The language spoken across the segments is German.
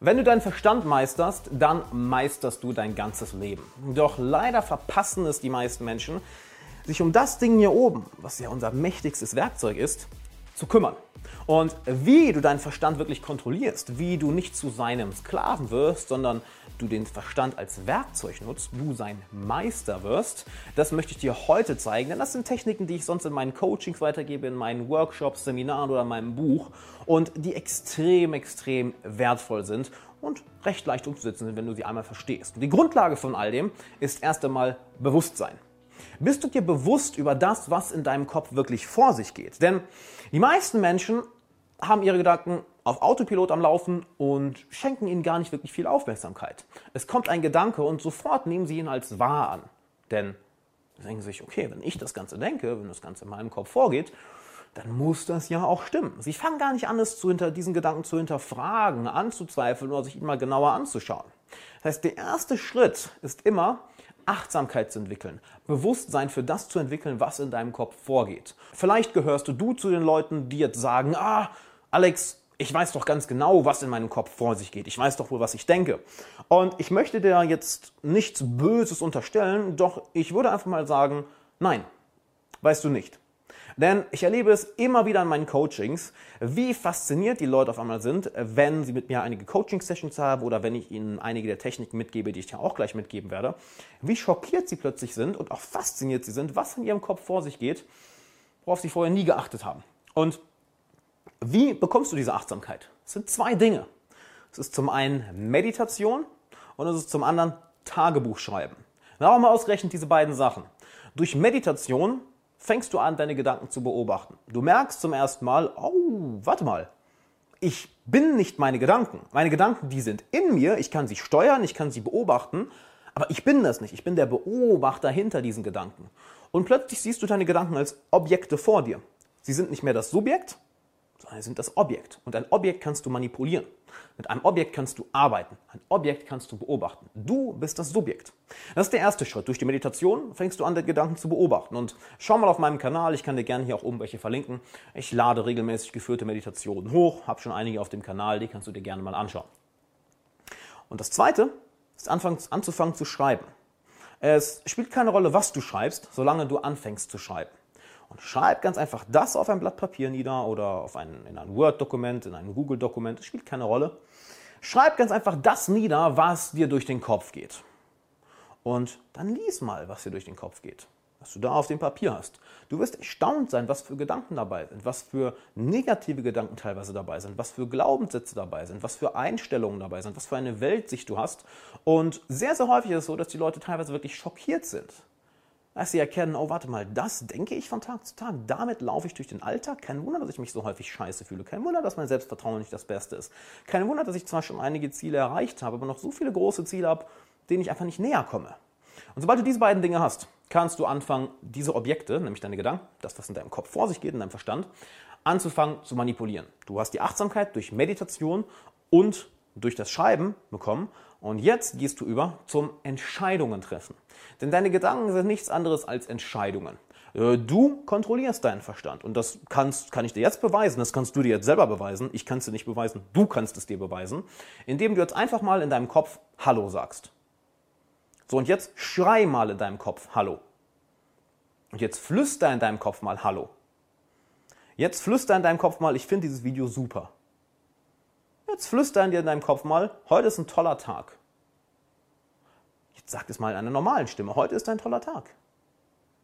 Wenn du deinen Verstand meisterst, dann meisterst du dein ganzes Leben. Doch leider verpassen es die meisten Menschen, sich um das Ding hier oben, was ja unser mächtigstes Werkzeug ist, zu kümmern. Und wie du deinen Verstand wirklich kontrollierst, wie du nicht zu seinem Sklaven wirst, sondern du den Verstand als Werkzeug nutzt, du sein Meister wirst, das möchte ich dir heute zeigen, denn das sind Techniken, die ich sonst in meinen Coachings weitergebe, in meinen Workshops, Seminaren oder in meinem Buch und die extrem, extrem wertvoll sind und recht leicht umzusetzen sind, wenn du sie einmal verstehst. Und die Grundlage von all dem ist erst einmal Bewusstsein. Bist du dir bewusst über das, was in deinem Kopf wirklich vor sich geht? Denn die meisten Menschen haben ihre Gedanken auf Autopilot am Laufen und schenken ihnen gar nicht wirklich viel Aufmerksamkeit. Es kommt ein Gedanke und sofort nehmen sie ihn als wahr an. Denn sie denken sich, okay, wenn ich das Ganze denke, wenn das Ganze in meinem Kopf vorgeht, dann muss das ja auch stimmen. Sie fangen gar nicht an, es zu hinter, diesen Gedanken zu hinterfragen, anzuzweifeln oder sich ihn mal genauer anzuschauen. Das heißt, der erste Schritt ist immer, Achtsamkeit zu entwickeln, Bewusstsein für das zu entwickeln, was in deinem Kopf vorgeht. Vielleicht gehörst du zu den Leuten, die jetzt sagen, ah, Alex, ich weiß doch ganz genau, was in meinem Kopf vor sich geht. Ich weiß doch wohl, was ich denke. Und ich möchte dir jetzt nichts Böses unterstellen, doch ich würde einfach mal sagen, nein, weißt du nicht. Denn ich erlebe es immer wieder in meinen Coachings, wie fasziniert die Leute auf einmal sind, wenn sie mit mir einige Coaching-Sessions haben oder wenn ich ihnen einige der Techniken mitgebe, die ich dir auch gleich mitgeben werde, wie schockiert sie plötzlich sind und auch fasziniert sie sind, was in ihrem Kopf vor sich geht, worauf sie vorher nie geachtet haben. Und wie bekommst du diese Achtsamkeit? Es sind zwei Dinge. Es ist zum einen Meditation und es ist zum anderen Tagebuch schreiben. Warum ausgerechnet diese beiden Sachen? Durch Meditation fängst du an, deine Gedanken zu beobachten. Du merkst zum ersten Mal, oh, warte mal, ich bin nicht meine Gedanken. Meine Gedanken, die sind in mir, ich kann sie steuern, ich kann sie beobachten, aber ich bin das nicht. Ich bin der Beobachter hinter diesen Gedanken. Und plötzlich siehst du deine Gedanken als Objekte vor dir. Sie sind nicht mehr das Subjekt, sondern sind das Objekt. Und ein Objekt kannst du manipulieren. Mit einem Objekt kannst du arbeiten. Ein Objekt kannst du beobachten. Du bist das Subjekt. Das ist der erste Schritt. Durch die Meditation fängst du an, den Gedanken zu beobachten. Und schau mal auf meinem Kanal. Ich kann dir gerne hier auch oben welche verlinken. Ich lade regelmäßig geführte Meditationen hoch. Habe schon einige auf dem Kanal. Die kannst du dir gerne mal anschauen. Und das zweite ist anzufangen zu schreiben. Es spielt keine Rolle, was du schreibst, solange du anfängst zu schreiben und schreib ganz einfach das auf ein Blatt Papier nieder oder auf ein, in ein Word-Dokument, in ein Google-Dokument, das spielt keine Rolle. Schreib ganz einfach das nieder, was dir durch den Kopf geht. Und dann lies mal, was dir durch den Kopf geht, was du da auf dem Papier hast. Du wirst erstaunt sein, was für Gedanken dabei sind, was für negative Gedanken teilweise dabei sind, was für Glaubenssätze dabei sind, was für Einstellungen dabei sind, was für eine Weltsicht du hast. Und sehr, sehr häufig ist es so, dass die Leute teilweise wirklich schockiert sind als sie erkennen, oh warte mal, das denke ich von Tag zu Tag, damit laufe ich durch den Alltag. Kein Wunder, dass ich mich so häufig scheiße fühle. Kein Wunder, dass mein Selbstvertrauen nicht das Beste ist. Kein Wunder, dass ich zwar schon einige Ziele erreicht habe, aber noch so viele große Ziele habe, denen ich einfach nicht näher komme. Und sobald du diese beiden Dinge hast, kannst du anfangen, diese Objekte, nämlich deine Gedanken, das, was in deinem Kopf vor sich geht, in deinem Verstand, anzufangen zu manipulieren. Du hast die Achtsamkeit durch Meditation und durch das Schreiben bekommen und jetzt gehst du über zum Entscheidungen treffen. Denn deine Gedanken sind nichts anderes als Entscheidungen. Äh, du kontrollierst deinen Verstand und das kannst, kann ich dir jetzt beweisen, das kannst du dir jetzt selber beweisen, ich kann es dir nicht beweisen, du kannst es dir beweisen, indem du jetzt einfach mal in deinem Kopf Hallo sagst. So, und jetzt schrei mal in deinem Kopf Hallo. Und jetzt flüster in deinem Kopf mal Hallo. Jetzt flüster in deinem Kopf mal, ich finde dieses Video super. Jetzt flüster in dir in deinem Kopf mal, heute ist ein toller Tag. Jetzt sag es mal in einer normalen Stimme, heute ist ein toller Tag.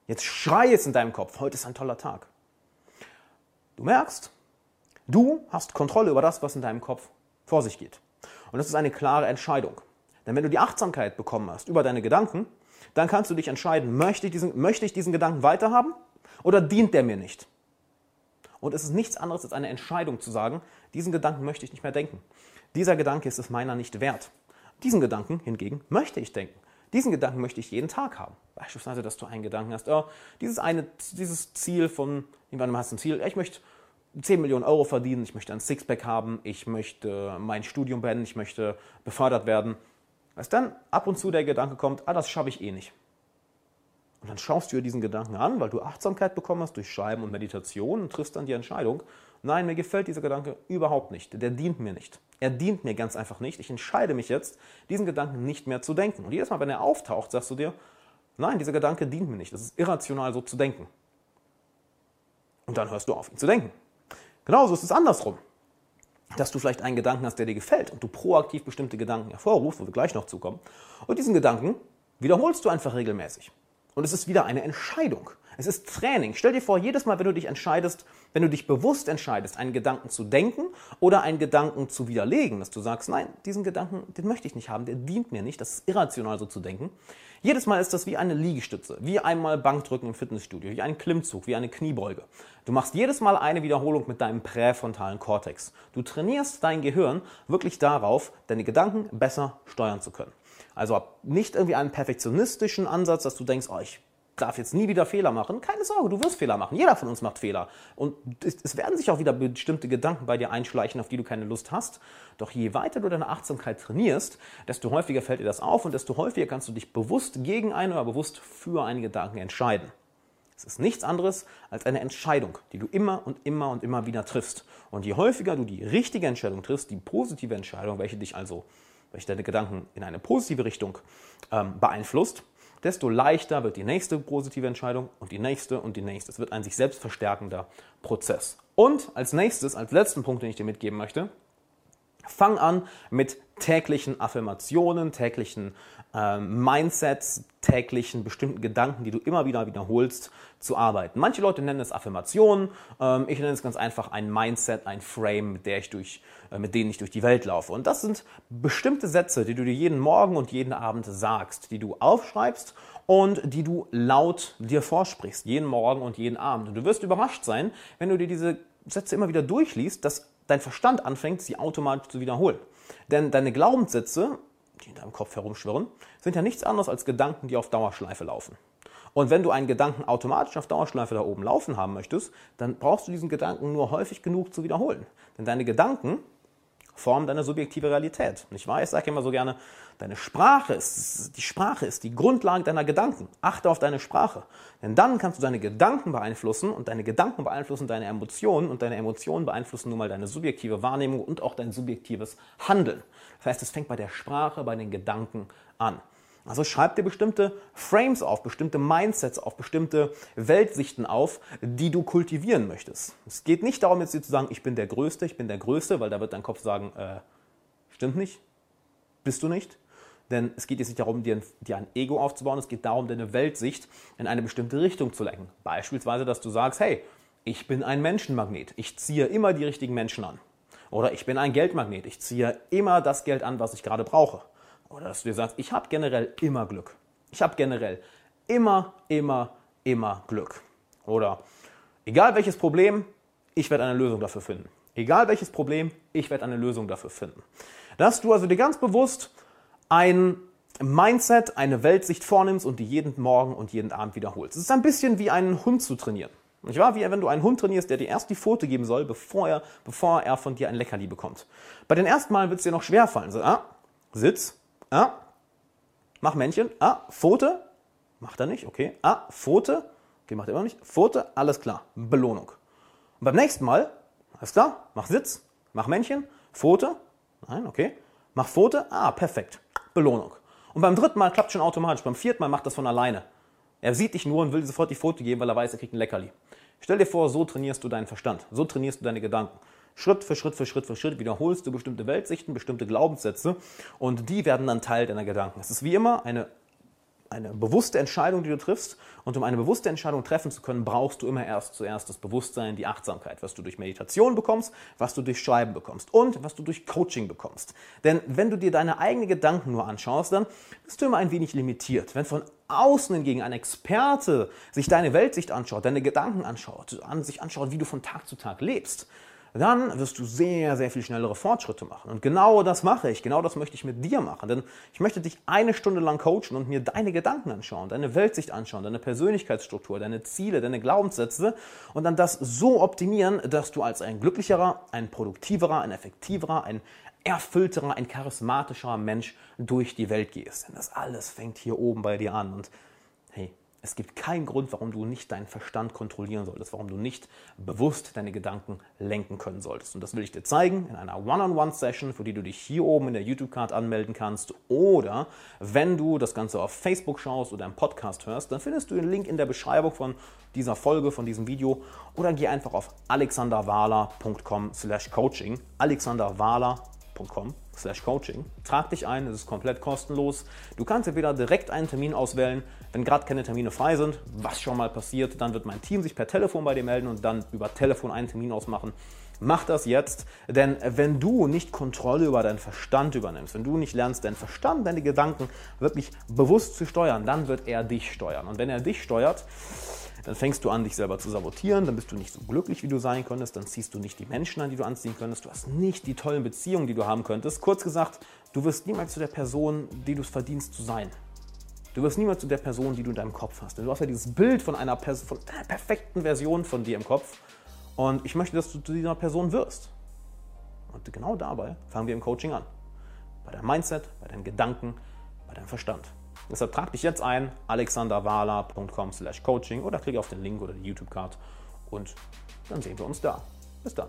Jetzt schrei es in deinem Kopf, heute ist ein toller Tag. Du merkst, du hast Kontrolle über das, was in deinem Kopf vor sich geht. Und das ist eine klare Entscheidung. Denn wenn du die Achtsamkeit bekommen hast über deine Gedanken, dann kannst du dich entscheiden, möchte ich diesen, möchte ich diesen Gedanken weiterhaben oder dient der mir nicht? Und es ist nichts anderes als eine Entscheidung zu sagen, diesen Gedanken möchte ich nicht mehr denken. Dieser Gedanke ist es meiner nicht wert. Diesen Gedanken hingegen möchte ich denken. Diesen Gedanken möchte ich jeden Tag haben. Beispielsweise, dass du einen Gedanken hast, oh, dieses eine, dieses Ziel von, irgendwann hast du ein Ziel, ich möchte 10 Millionen Euro verdienen, ich möchte ein Sixpack haben, ich möchte mein Studium beenden, ich möchte befördert werden. Als dann ab und zu der Gedanke kommt, ah, das schaffe ich eh nicht. Und dann schaust du dir diesen Gedanken an, weil du Achtsamkeit bekommen hast durch Schreiben und Meditation und triffst dann die Entscheidung, nein, mir gefällt dieser Gedanke überhaupt nicht, der dient mir nicht. Er dient mir ganz einfach nicht. Ich entscheide mich jetzt, diesen Gedanken nicht mehr zu denken. Und jedes Mal, wenn er auftaucht, sagst du dir, nein, dieser Gedanke dient mir nicht. Es ist irrational, so zu denken. Und dann hörst du auf, ihn zu denken. Genauso ist es andersrum. Dass du vielleicht einen Gedanken hast, der dir gefällt und du proaktiv bestimmte Gedanken hervorrufst, wo wir gleich noch zukommen. Und diesen Gedanken wiederholst du einfach regelmäßig. Und es ist wieder eine Entscheidung. Es ist Training. Stell dir vor, jedes Mal, wenn du dich entscheidest, wenn du dich bewusst entscheidest, einen Gedanken zu denken oder einen Gedanken zu widerlegen, dass du sagst, nein, diesen Gedanken, den möchte ich nicht haben, der dient mir nicht, das ist irrational so zu denken. Jedes Mal ist das wie eine Liegestütze, wie einmal Bankdrücken im Fitnessstudio, wie ein Klimmzug, wie eine Kniebeuge. Du machst jedes Mal eine Wiederholung mit deinem präfrontalen Kortex. Du trainierst dein Gehirn wirklich darauf, deine Gedanken besser steuern zu können. Also nicht irgendwie einen perfektionistischen Ansatz, dass du denkst, oh, ich darf jetzt nie wieder Fehler machen. Keine Sorge, du wirst Fehler machen. Jeder von uns macht Fehler. Und es werden sich auch wieder bestimmte Gedanken bei dir einschleichen, auf die du keine Lust hast. Doch je weiter du deine Achtsamkeit trainierst, desto häufiger fällt dir das auf und desto häufiger kannst du dich bewusst gegen einen oder bewusst für einen Gedanken entscheiden. Es ist nichts anderes als eine Entscheidung, die du immer und immer und immer wieder triffst. Und je häufiger du die richtige Entscheidung triffst, die positive Entscheidung, welche dich also welche deine Gedanken in eine positive Richtung ähm, beeinflusst, desto leichter wird die nächste positive Entscheidung und die nächste und die nächste. Es wird ein sich selbst verstärkender Prozess. Und als nächstes, als letzten Punkt, den ich dir mitgeben möchte, fang an mit täglichen Affirmationen, täglichen ähm, Mindsets, täglichen bestimmten Gedanken, die du immer wieder wiederholst, zu arbeiten. Manche Leute nennen es Affirmationen, ähm, ich nenne es ganz einfach ein Mindset, ein Frame, mit, der ich durch, äh, mit denen ich durch die Welt laufe. Und das sind bestimmte Sätze, die du dir jeden Morgen und jeden Abend sagst, die du aufschreibst und die du laut dir vorsprichst, jeden Morgen und jeden Abend. Und du wirst überrascht sein, wenn du dir diese Sätze immer wieder durchliest, dass dein Verstand anfängt, sie automatisch zu wiederholen. Denn deine Glaubenssätze, die in deinem Kopf herumschwirren, sind ja nichts anderes als Gedanken, die auf Dauerschleife laufen. Und wenn du einen Gedanken automatisch auf Dauerschleife da oben laufen haben möchtest, dann brauchst du diesen Gedanken nur häufig genug zu wiederholen. Denn deine Gedanken formen deine subjektive Realität. Nicht wahr? Ich sage immer so gerne, deine Sprache ist, die Sprache ist die Grundlage deiner Gedanken. Achte auf deine Sprache. Denn dann kannst du deine Gedanken beeinflussen und deine Gedanken beeinflussen deine Emotionen und deine Emotionen beeinflussen nun mal deine subjektive Wahrnehmung und auch dein subjektives Handeln. Das heißt, es fängt bei der Sprache, bei den Gedanken an. Also schreib dir bestimmte Frames auf, bestimmte Mindsets auf, bestimmte Weltsichten auf, die du kultivieren möchtest. Es geht nicht darum, jetzt dir zu sagen, ich bin der Größte, ich bin der Größte, weil da wird dein Kopf sagen, äh, stimmt nicht, bist du nicht. Denn es geht jetzt nicht darum, dir ein, dir ein Ego aufzubauen, es geht darum, deine Weltsicht in eine bestimmte Richtung zu lenken. Beispielsweise, dass du sagst, hey, ich bin ein Menschenmagnet, ich ziehe immer die richtigen Menschen an. Oder ich bin ein Geldmagnet, ich ziehe immer das Geld an, was ich gerade brauche. Oder dass du dir sagst, ich habe generell immer Glück. Ich habe generell immer, immer, immer Glück. Oder egal welches Problem, ich werde eine Lösung dafür finden. Egal welches Problem, ich werde eine Lösung dafür finden. Dass du also dir ganz bewusst ein Mindset, eine Weltsicht vornimmst und die jeden Morgen und jeden Abend wiederholst. Es ist ein bisschen wie einen Hund zu trainieren. Nicht wahr? Wie wenn du einen Hund trainierst, der dir erst die Pfote geben soll, bevor er, bevor er von dir ein Leckerli bekommt. Bei den ersten Malen wird es dir noch schwer fallen. So, ah, Sitz, Ah, mach Männchen. Ah, Pfote. Macht er nicht, okay. Ah, Pfote. Okay, macht er immer nicht. Pfote, alles klar. Belohnung. Und beim nächsten Mal, alles klar, mach Sitz, mach Männchen, Pfote. Nein, okay. Mach Pfote. Ah, perfekt. Belohnung. Und beim dritten Mal klappt schon automatisch. Beim vierten Mal macht das von alleine. Er sieht dich nur und will sofort die Pfote geben, weil er weiß, er kriegt ein Leckerli. Stell dir vor, so trainierst du deinen Verstand. So trainierst du deine Gedanken. Schritt für Schritt für Schritt für Schritt wiederholst du bestimmte Weltsichten, bestimmte Glaubenssätze und die werden dann Teil deiner Gedanken. Es ist wie immer eine, eine bewusste Entscheidung, die du triffst und um eine bewusste Entscheidung treffen zu können, brauchst du immer erst zuerst das Bewusstsein, die Achtsamkeit, was du durch Meditation bekommst, was du durch Schreiben bekommst und was du durch Coaching bekommst. Denn wenn du dir deine eigenen Gedanken nur anschaust, dann bist du immer ein wenig limitiert. Wenn von außen hingegen ein Experte sich deine Weltsicht anschaut, deine Gedanken anschaut, an sich anschaut, wie du von Tag zu Tag lebst, dann wirst du sehr, sehr viel schnellere Fortschritte machen. Und genau das mache ich, genau das möchte ich mit dir machen. Denn ich möchte dich eine Stunde lang coachen und mir deine Gedanken anschauen, deine Weltsicht anschauen, deine Persönlichkeitsstruktur, deine Ziele, deine Glaubenssätze und dann das so optimieren, dass du als ein glücklicherer, ein produktiverer, ein effektiverer, ein erfüllterer, ein charismatischerer Mensch durch die Welt gehst. Denn das alles fängt hier oben bei dir an. Und Es gibt keinen Grund, warum du nicht deinen Verstand kontrollieren solltest, warum du nicht bewusst deine Gedanken lenken können solltest. Und das will ich dir zeigen in einer One-on-One-Session, für die du dich hier oben in der YouTube-Card anmelden kannst. Oder wenn du das Ganze auf Facebook schaust oder im Podcast hörst, dann findest du den Link in der Beschreibung von dieser Folge, von diesem Video. Oder geh einfach auf alexanderwahler.com slash coaching. alexanderwahler.com slash coaching. Trag dich ein, es ist komplett kostenlos. Du kannst entweder direkt einen Termin auswählen, wenn gerade keine Termine frei sind, was schon mal passiert, dann wird mein Team sich per Telefon bei dir melden und dann über Telefon einen Termin ausmachen. Mach das jetzt, denn wenn du nicht Kontrolle über deinen Verstand übernimmst, wenn du nicht lernst, deinen Verstand, deine Gedanken wirklich bewusst zu steuern, dann wird er dich steuern. Und wenn er dich steuert, dann fängst du an, dich selber zu sabotieren, dann bist du nicht so glücklich, wie du sein könntest, dann ziehst du nicht die Menschen an, die du anziehen könntest, du hast nicht die tollen Beziehungen, die du haben könntest. Kurz gesagt, du wirst niemals zu der Person, die du es verdienst zu sein. Du wirst niemals zu der Person, die du in deinem Kopf hast. Denn du hast ja dieses Bild von einer, von einer perfekten Version von dir im Kopf. Und ich möchte, dass du zu dieser Person wirst. Und genau dabei fangen wir im Coaching an. Bei deinem Mindset, bei deinen Gedanken, bei deinem Verstand. Deshalb trag dich jetzt ein, alexanderwala.com slash coaching oder klicke auf den Link oder die YouTube-Card und dann sehen wir uns da. Bis dann.